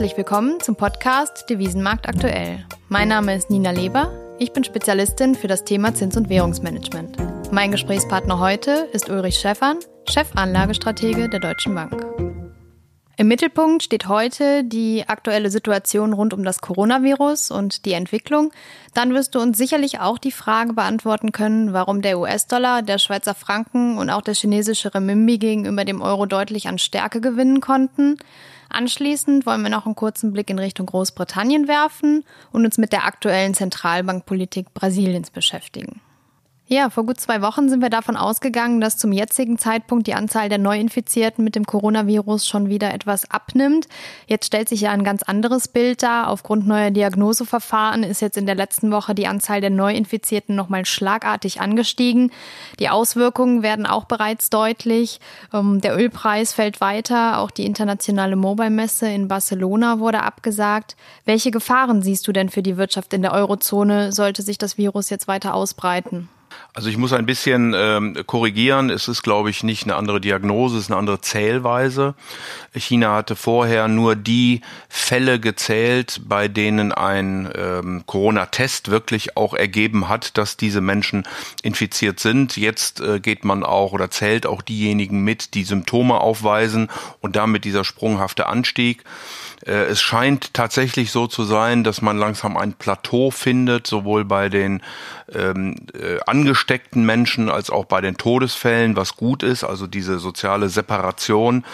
Herzlich willkommen zum Podcast Devisenmarkt aktuell. Mein Name ist Nina Leber. Ich bin Spezialistin für das Thema Zins- und Währungsmanagement. Mein Gesprächspartner heute ist Ulrich Schäffern, Chefanlagestratege der Deutschen Bank. Im Mittelpunkt steht heute die aktuelle Situation rund um das Coronavirus und die Entwicklung. Dann wirst du uns sicherlich auch die Frage beantworten können, warum der US-Dollar, der Schweizer Franken und auch der chinesische Renminbi gegenüber dem Euro deutlich an Stärke gewinnen konnten. Anschließend wollen wir noch einen kurzen Blick in Richtung Großbritannien werfen und uns mit der aktuellen Zentralbankpolitik Brasiliens beschäftigen. Ja, vor gut zwei Wochen sind wir davon ausgegangen, dass zum jetzigen Zeitpunkt die Anzahl der Neuinfizierten mit dem Coronavirus schon wieder etwas abnimmt. Jetzt stellt sich ja ein ganz anderes Bild dar. Aufgrund neuer Diagnoseverfahren ist jetzt in der letzten Woche die Anzahl der Neuinfizierten nochmal schlagartig angestiegen. Die Auswirkungen werden auch bereits deutlich. Ähm, der Ölpreis fällt weiter. Auch die internationale Mobile-Messe in Barcelona wurde abgesagt. Welche Gefahren siehst du denn für die Wirtschaft in der Eurozone, sollte sich das Virus jetzt weiter ausbreiten? Also ich muss ein bisschen ähm, korrigieren. Es ist, glaube ich, nicht eine andere Diagnose, es ist eine andere Zählweise. China hatte vorher nur die Fälle gezählt, bei denen ein ähm, Corona-Test wirklich auch ergeben hat, dass diese Menschen infiziert sind. Jetzt äh, geht man auch oder zählt auch diejenigen mit, die Symptome aufweisen und damit dieser sprunghafte Anstieg. Äh, es scheint tatsächlich so zu sein, dass man langsam ein Plateau findet, sowohl bei den ähm, äh, angesteckten Menschen als auch bei den Todesfällen, was gut ist. Also diese soziale Separation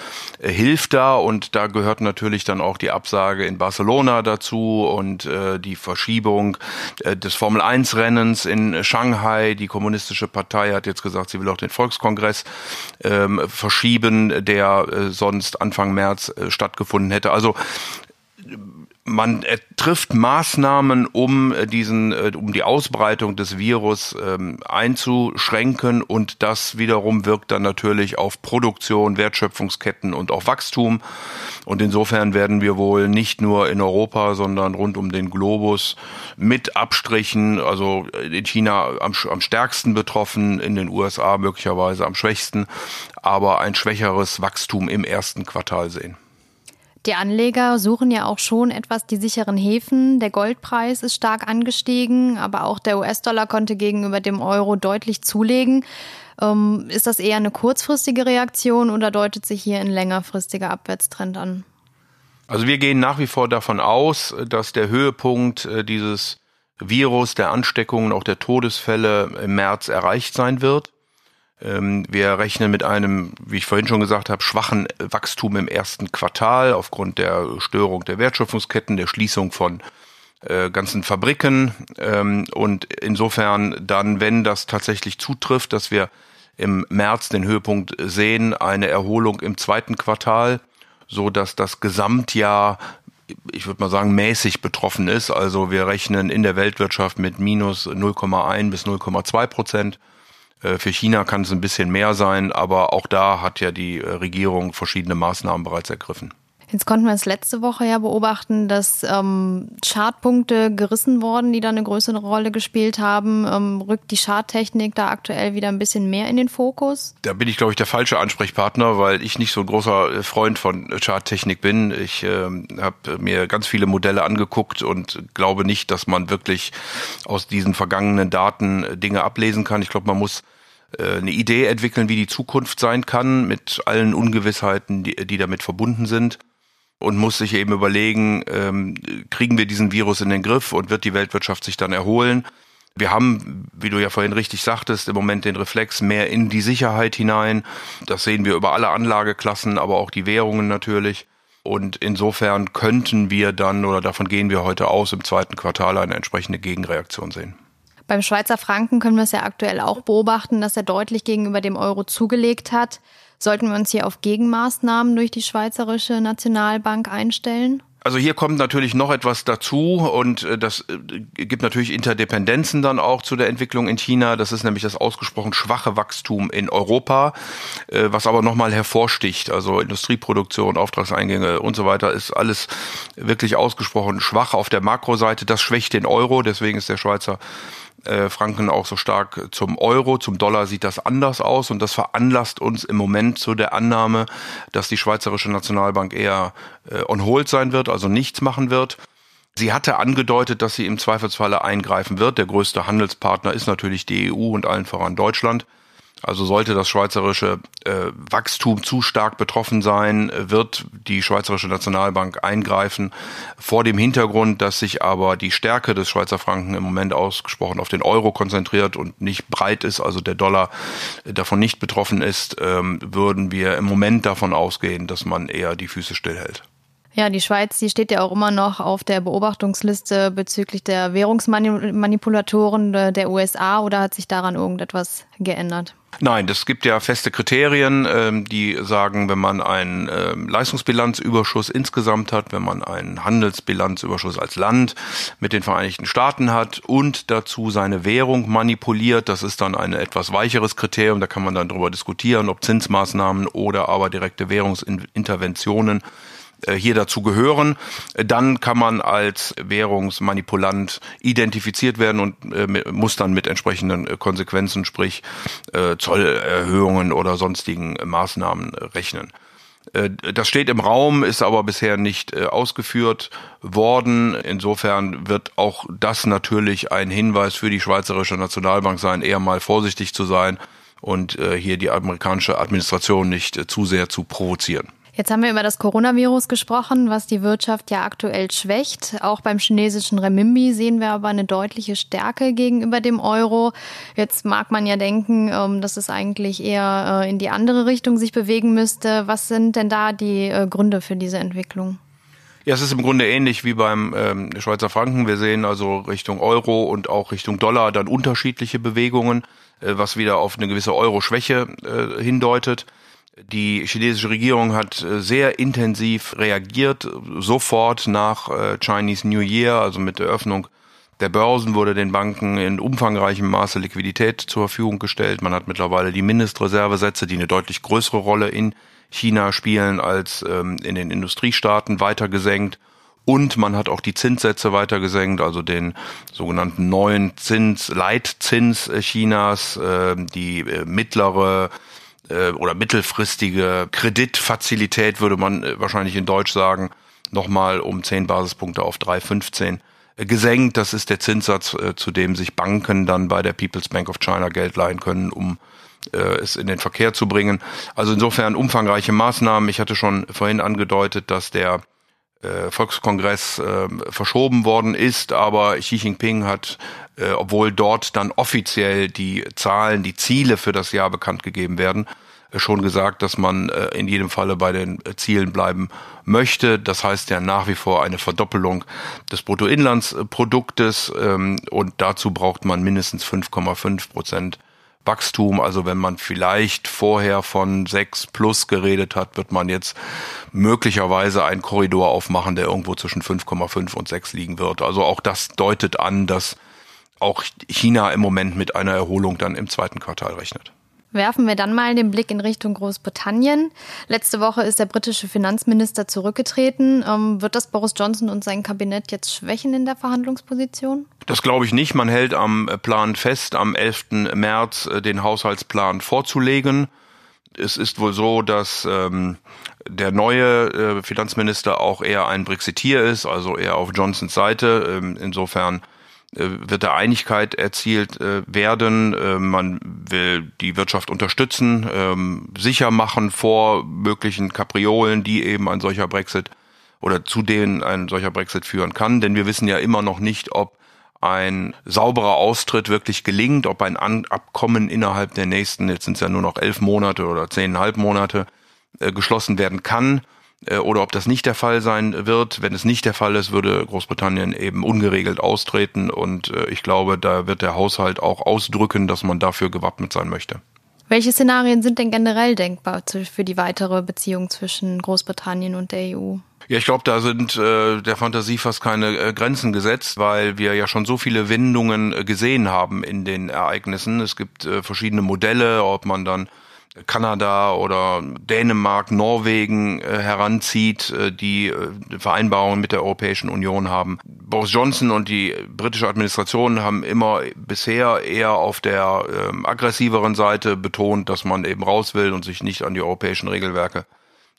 äh, hilft da und da gehört natürlich dann auch die Absage in Barcelona dazu und äh, die Verschiebung äh, des Formel 1 Rennens in Shanghai. Die kommunistische Partei hat jetzt gesagt, sie will auch den Volkskongress ähm, verschieben, der äh, sonst Anfang März äh, stattgefunden hätte. Also man trifft Maßnahmen, um äh, diesen, äh, um die Ausbreitung des Virus ähm, einzuschränken und das wiederum wirkt dann natürlich auf Produktion, Wertschöpfungsketten und auch Wachstum. Und insofern werden wir wohl nicht nur in Europa, sondern rund um den Globus mit Abstrichen, also in China am, am stärksten betroffen, in den USA möglicherweise am schwächsten, aber ein schwächeres Wachstum im ersten Quartal sehen. Die Anleger suchen ja auch schon etwas die sicheren Häfen. Der Goldpreis ist stark angestiegen, aber auch der US-Dollar konnte gegenüber dem Euro deutlich zulegen. Ähm, ist das eher eine kurzfristige Reaktion oder deutet sich hier ein längerfristiger Abwärtstrend an? Also wir gehen nach wie vor davon aus, dass der Höhepunkt äh, dieses Virus, der Ansteckungen, auch der Todesfälle im März erreicht sein wird. Ähm, wir rechnen mit einem, wie ich vorhin schon gesagt habe, schwachen Wachstum im ersten Quartal aufgrund der Störung der Wertschöpfungsketten, der Schließung von äh, ganzen Fabriken. Ähm, und insofern dann, wenn das tatsächlich zutrifft, dass wir im März den Höhepunkt sehen, eine Erholung im zweiten Quartal, so dass das Gesamtjahr ich würde mal sagen, mäßig betroffen ist. Also wir rechnen in der Weltwirtschaft mit minus 0,1 bis 0,2 Prozent für China kann es ein bisschen mehr sein, aber auch da hat ja die äh, Regierung verschiedene Maßnahmen bereits ergriffen. Jetzt konnten wir es letzte Woche ja beobachten, dass ähm, Chartpunkte gerissen wurden, die da eine größere Rolle gespielt haben. Ähm, rückt die Charttechnik da aktuell wieder ein bisschen mehr in den Fokus? Da bin ich, glaube ich, der falsche Ansprechpartner, weil ich nicht so ein großer äh, Freund von Charttechnik bin. Ich äh, habe mir ganz viele Modelle angeguckt und glaube nicht, dass man wirklich aus diesen vergangenen Daten Dinge ablesen kann. Ich glaube, man muss äh, eine Idee entwickeln, wie die Zukunft sein kann, mit allen Ungewissheiten, die, die damit verbunden sind. Und muss sich eben überlegen, ähm, kriegen wir diesen Virus in den Griff und wird die Weltwirtschaft sich dann erholen? Wir haben, wie du ja vorhin richtig sagtest, im Moment den Reflex mehr in die Sicherheit hinein. Das sehen wir über alle Anlageklassen, aber auch die Währungen natürlich. Und insofern könnten wir dann, oder davon gehen wir heute aus, im zweiten Quartal eine entsprechende Gegenreaktion sehen. Beim Schweizer Franken können wir es ja aktuell auch beobachten, dass er deutlich gegenüber dem Euro zugelegt hat. Sollten wir uns hier auf Gegenmaßnahmen durch die Schweizerische Nationalbank einstellen? Also hier kommt natürlich noch etwas dazu und äh, das äh, gibt natürlich Interdependenzen dann auch zu der Entwicklung in China. Das ist nämlich das ausgesprochen schwache Wachstum in Europa, äh, was aber nochmal hervorsticht. Also Industrieproduktion, Auftragseingänge und so weiter ist alles wirklich ausgesprochen schwach auf der Makroseite. Das schwächt den Euro, deswegen ist der Schweizer äh, Franken auch so stark zum Euro. Zum Dollar sieht das anders aus und das veranlasst uns im Moment zu der Annahme, dass die Schweizerische Nationalbank eher äh, on hold sein wird, also nichts machen wird. Sie hatte angedeutet, dass sie im Zweifelsfalle eingreifen wird. Der größte Handelspartner ist natürlich die EU und allen voran Deutschland. Also sollte das schweizerische äh, Wachstum zu stark betroffen sein, wird die Schweizerische Nationalbank eingreifen. Vor dem Hintergrund, dass sich aber die Stärke des Schweizer Franken im Moment ausgesprochen auf den Euro konzentriert und nicht breit ist, also der Dollar davon nicht betroffen ist, ähm, würden wir im Moment davon ausgehen, dass man eher die Füße stillhält. Ja, die Schweiz, die steht ja auch immer noch auf der Beobachtungsliste bezüglich der Währungsmanipulatoren der USA oder hat sich daran irgendetwas geändert? Nein, es gibt ja feste Kriterien, ähm, die sagen, wenn man einen ähm, Leistungsbilanzüberschuss insgesamt hat, wenn man einen Handelsbilanzüberschuss als Land mit den Vereinigten Staaten hat und dazu seine Währung manipuliert, das ist dann ein etwas weicheres Kriterium, da kann man dann darüber diskutieren, ob Zinsmaßnahmen oder aber direkte Währungsinterventionen äh, hier dazu gehören, dann kann man als Währungsmanipulant identifiziert werden und äh, muss dann mit entsprechenden äh, Konsequenzen, sprich Zollerhöhungen oder sonstigen Maßnahmen rechnen. Das steht im Raum, ist aber bisher nicht ausgeführt worden. Insofern wird auch das natürlich ein Hinweis für die Schweizerische Nationalbank sein, eher mal vorsichtig zu sein und hier die amerikanische Administration nicht zu sehr zu provozieren. Jetzt haben wir über das Coronavirus gesprochen, was die Wirtschaft ja aktuell schwächt. Auch beim chinesischen Renminbi sehen wir aber eine deutliche Stärke gegenüber dem Euro. Jetzt mag man ja denken, ähm, dass es eigentlich eher äh, in die andere Richtung sich bewegen müsste. Was sind denn da die äh, Gründe für diese Entwicklung? Ja, es ist im Grunde ähnlich wie beim ähm, Schweizer Franken. Wir sehen also Richtung Euro und auch Richtung Dollar dann unterschiedliche Bewegungen, äh, was wieder auf eine gewisse Euro-Schwäche äh, hindeutet. Die chinesische Regierung hat äh, sehr intensiv reagiert, sofort nach äh, Chinese New Year, also mit der Öffnung der Börsen wurde den Banken in umfangreichem Maße Liquidität zur Verfügung gestellt. Man hat mittlerweile die Mindestreservesätze, die eine deutlich größere Rolle in China spielen als ähm, in den Industriestaaten, weiter gesenkt. Und man hat auch die Zinssätze weiter gesenkt, also den sogenannten neuen Zins, Leitzins Chinas, äh, die äh, mittlere äh, oder mittelfristige Kreditfazilität, würde man äh, wahrscheinlich in Deutsch sagen, nochmal um 10 Basispunkte auf 3,15 äh, gesenkt. Das ist der Zinssatz, äh, zu dem sich Banken dann bei der People's Bank of China Geld leihen können, um es in den Verkehr zu bringen. Also insofern umfangreiche Maßnahmen. Ich hatte schon vorhin angedeutet, dass der Volkskongress äh, verschoben worden ist, aber Xi Jinping hat, äh, obwohl dort dann offiziell die Zahlen, die Ziele für das Jahr bekannt gegeben werden, äh, schon gesagt, dass man äh, in jedem Falle bei den äh, Zielen bleiben möchte. Das heißt ja nach wie vor eine Verdoppelung des Bruttoinlandsproduktes ähm, und dazu braucht man mindestens 5,5 Prozent Wachstum. Also wenn man vielleicht vorher von sechs plus geredet hat, wird man jetzt möglicherweise einen Korridor aufmachen, der irgendwo zwischen 5,5 und 6 liegen wird. Also auch das deutet an, dass auch China im Moment mit einer Erholung dann im zweiten Quartal rechnet. Werfen wir dann mal den Blick in Richtung Großbritannien. Letzte Woche ist der britische Finanzminister zurückgetreten. Ähm, wird das Boris Johnson und sein Kabinett jetzt schwächen in der Verhandlungsposition? Das glaube ich nicht. Man hält am Plan fest, am 11. März äh, den Haushaltsplan vorzulegen. Es ist wohl so, dass ähm, der neue äh, Finanzminister auch eher ein Brexiteer ist, also eher auf Johnsons Seite. Ähm, insofern wird da Einigkeit erzielt äh, werden. Äh, man will die Wirtschaft unterstützen, ähm, sicher machen vor möglichen Kapriolen, die eben ein solcher Brexit oder zu denen ein solcher Brexit führen kann. Denn wir wissen ja immer noch nicht, ob ein sauberer Austritt wirklich gelingt, ob ein Abkommen innerhalb der nächsten, jetzt sind es ja nur noch elf Monate oder zehneinhalb Monate, geschlossen werden kann. Äh, oder ob das nicht der Fall sein wird. Wenn es nicht der Fall ist, würde Großbritannien eben ungeregelt austreten und äh, ich glaube, da wird der Haushalt auch ausdrücken, dass man dafür gewappnet sein möchte. Welche Szenarien sind denn generell denkbar für die weitere Beziehung zwischen Großbritannien und der EU? Ja, ich glaube, da sind äh, der Fantasie fast keine äh, Grenzen gesetzt, weil wir ja schon so viele Wendungen äh, gesehen haben in den Ereignissen. Es gibt äh, verschiedene Modelle, ob man dann Kanada oder Dänemark, Norwegen äh, heranzieht, äh, die äh, Vereinbarungen mit der Europäischen Union haben. Boris Johnson und die britische Administration haben immer bisher eher auf der äh, aggressiveren Seite betont, dass man eben raus will und sich nicht an die europäischen Regelwerke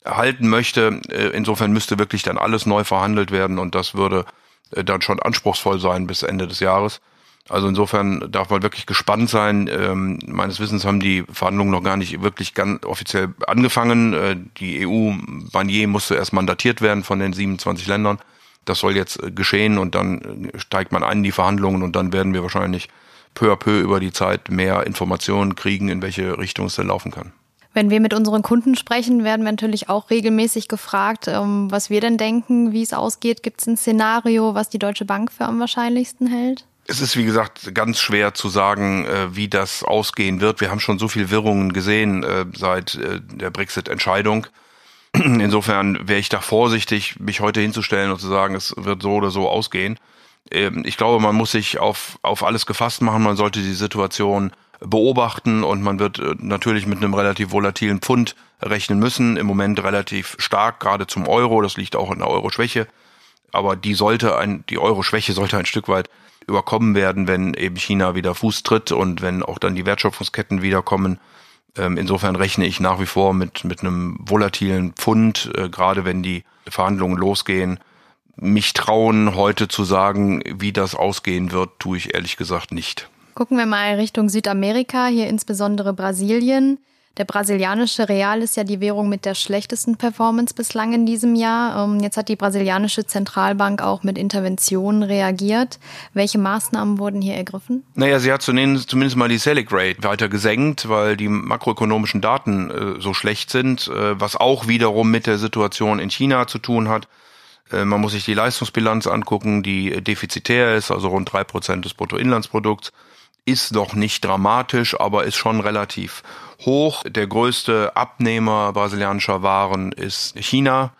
halten möchte. Äh, insofern müsste wirklich dann alles neu verhandelt werden und das würde äh, dann schon anspruchsvoll sein bis Ende des Jahres. Also insofern darf man wirklich gespannt sein. Ähm, meines Wissens haben die Verhandlungen noch gar nicht wirklich ganz offiziell angefangen. Äh, die EU-Banier musste erst mandatiert werden von den 27 Ländern. Das soll jetzt äh, geschehen und dann äh, steigt man ein in die Verhandlungen und dann werden wir wahrscheinlich peu à peu über die Zeit mehr Informationen kriegen, in welche Richtung es denn laufen kann. Wenn wir mit unseren Kunden sprechen, werden wir natürlich auch regelmäßig gefragt, ähm, was wir denn denken, wie es ausgeht. Gibt es ein Szenario, was die Deutsche Bank für am wahrscheinlichsten hält? Es ist, wie gesagt, ganz schwer zu sagen, äh, wie das ausgehen wird. Wir haben schon so viel Wirrungen gesehen äh, seit äh, der Brexit-Entscheidung. Insofern wäre ich da vorsichtig, mich heute hinzustellen und zu sagen, es wird so oder so ausgehen. Ähm, ich glaube, man muss sich auf, auf alles gefasst machen. Man sollte die Situation beobachten und man wird natürlich mit einem relativ volatilen Pfund rechnen müssen. Im Moment relativ stark, gerade zum Euro. Das liegt auch in der Euro-Schwäche. Aber die sollte ein, die Euro-Schwäche sollte ein Stück weit überkommen werden, wenn eben China wieder Fuß tritt und wenn auch dann die Wertschöpfungsketten wiederkommen. Ähm, insofern rechne ich nach wie vor mit, mit einem volatilen Pfund, äh, gerade wenn die Verhandlungen losgehen. Mich trauen, heute zu sagen, wie das ausgehen wird, tue ich ehrlich gesagt nicht. Gucken wir mal Richtung Südamerika, hier insbesondere Brasilien. Der brasilianische Real ist ja die Währung mit der schlechtesten Performance bislang in diesem Jahr. Ähm, jetzt hat die brasilianische Zentralbank auch mit Interventionen reagiert. Welche Maßnahmen wurden hier ergriffen? Naja, sie hat zumindest mal die Selic Rate weiter gesenkt, weil die makroökonomischen Daten äh, so schlecht sind, äh, was auch wiederum mit der Situation in China zu tun hat. Äh, man muss sich die Leistungsbilanz angucken, die defizitär ist, also rund drei Prozent des Bruttoinlandsprodukts ist noch nicht dramatisch, aber ist schon relativ hoch. Der größte Abnehmer brasilianischer Waren ist China.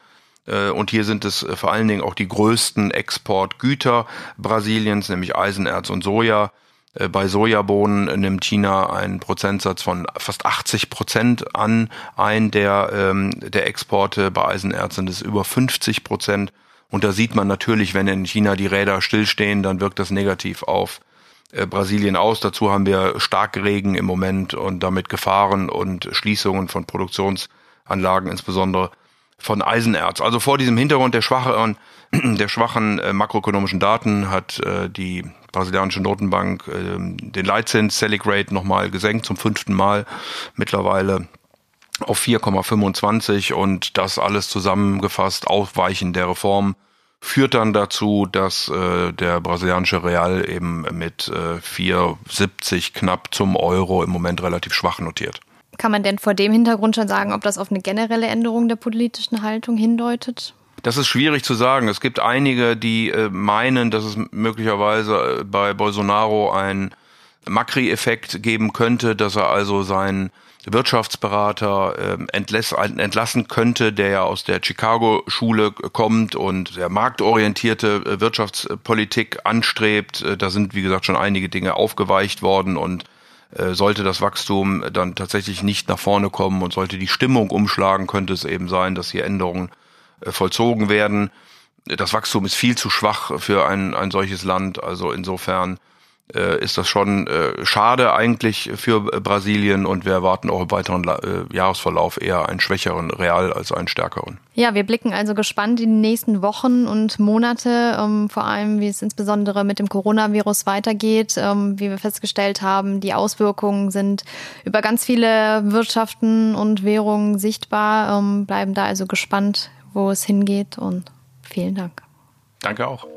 Äh, und hier sind es äh, vor allen Dingen auch die größten Exportgüter Brasiliens, nämlich Eisenerz und Soja. Äh, bei Sojabohnen nimmt China einen Prozentsatz von fast 80 Prozent an ein der, ähm, der Exporte. Bei Eisenerz sind es über 50 Prozent. Und da sieht man natürlich, wenn in China die Räder stillstehen, dann wirkt das negativ auf Brasilien aus. Dazu haben wir Starkregen im Moment und damit Gefahren und Schließungen von Produktionsanlagen, insbesondere von Eisenerz. Also vor diesem Hintergrund der schwachen, der schwachen äh, makroökonomischen Daten hat äh, die brasilianische Notenbank äh, den Leitzins Selic Rate nochmal gesenkt zum fünften Mal mittlerweile auf 4,25 und das alles zusammengefasst Aufweichen der Reform führt dann dazu, dass äh, der brasilianische Real eben mit äh, 4,70 knapp zum Euro im Moment relativ schwach notiert. Kann man denn vor dem Hintergrund schon sagen, ob das auf eine generelle Änderung der politischen Haltung hindeutet? Das ist schwierig zu sagen. Es gibt einige, die äh, meinen, dass es möglicherweise äh, bei Bolsonaro einen Macri-Effekt geben könnte, dass er also seinen Wirtschaftsberater äh, entlass, entlassen könnte, der ja aus der Chicago-Schule kommt und der marktorientierte äh, Wirtschaftspolitik anstrebt. Äh, da sind, wie gesagt, schon einige Dinge aufgeweicht worden und äh, sollte das Wachstum dann tatsächlich nicht nach vorne kommen und sollte die Stimmung umschlagen, könnte es eben sein, dass hier Änderungen vollzogen werden. Das Wachstum ist viel zu schwach für ein, ein solches Land. Also insofern äh, ist das schon äh, schade eigentlich für Brasilien und wir erwarten auch im weiteren äh, Jahresverlauf eher einen schwächeren Real als einen stärkeren. Ja, wir blicken also gespannt in die nächsten Wochen und Monate, ähm, vor allem wie es insbesondere mit dem Coronavirus weitergeht. Ähm, wie wir festgestellt haben, die Auswirkungen sind über ganz viele Wirtschaften und Währungen sichtbar, ähm, bleiben da also gespannt, wo es hingeht und vielen Dank. Danke auch.